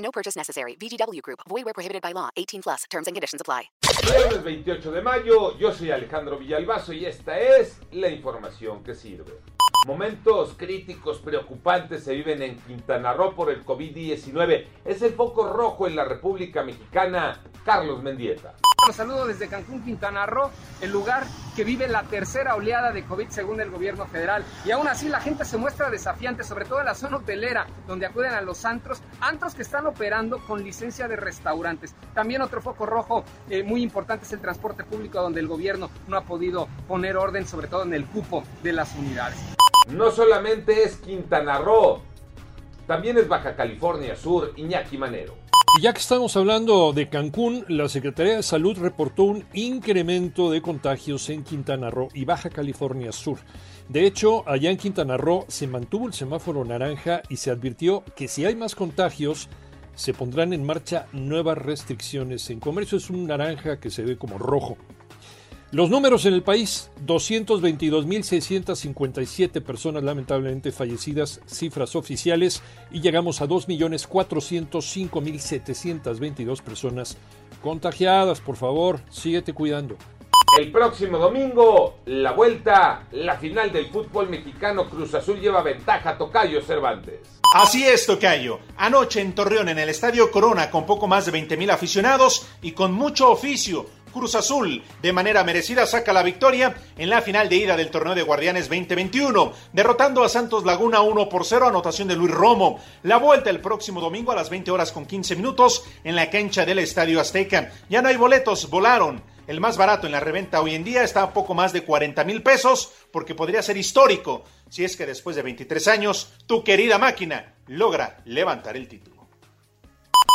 No purchase necessary. VGW Group. Void where prohibited by law. 18 plus. Terms and conditions apply. Viernes 28 de mayo, yo soy Alejandro Villalbazo y esta es la información que sirve. Momentos críticos, preocupantes se viven en Quintana Roo por el COVID-19. Es el foco rojo en la República Mexicana. Carlos Mendieta. Los saludo desde Cancún, Quintana Roo, el lugar que vive la tercera oleada de COVID según el gobierno federal. Y aún así la gente se muestra desafiante, sobre todo en la zona hotelera, donde acuden a los antros, antros que están operando con licencia de restaurantes. También otro foco rojo eh, muy importante es el transporte público, donde el gobierno no ha podido poner orden, sobre todo en el cupo de las unidades. No solamente es Quintana Roo, también es Baja California Sur, Iñaki Manero. Y ya que estamos hablando de Cancún, la Secretaría de Salud reportó un incremento de contagios en Quintana Roo y Baja California Sur. De hecho, allá en Quintana Roo se mantuvo el semáforo naranja y se advirtió que si hay más contagios, se pondrán en marcha nuevas restricciones. En comercio es un naranja que se ve como rojo. Los números en el país, 222.657 personas lamentablemente fallecidas, cifras oficiales, y llegamos a 2.405.722 personas contagiadas. Por favor, síguete cuidando. El próximo domingo, la vuelta, la final del fútbol mexicano Cruz Azul lleva ventaja a Tocayo Cervantes. Así es, Tocayo. Anoche en Torreón, en el Estadio Corona, con poco más de 20.000 aficionados y con mucho oficio, Cruz Azul, de manera merecida, saca la victoria en la final de ida del torneo de Guardianes 2021, derrotando a Santos Laguna 1 por 0, anotación de Luis Romo. La vuelta el próximo domingo a las 20 horas con 15 minutos en la cancha del Estadio Azteca. Ya no hay boletos, volaron. El más barato en la reventa hoy en día está a poco más de 40 mil pesos, porque podría ser histórico si es que después de 23 años, tu querida máquina logra levantar el título.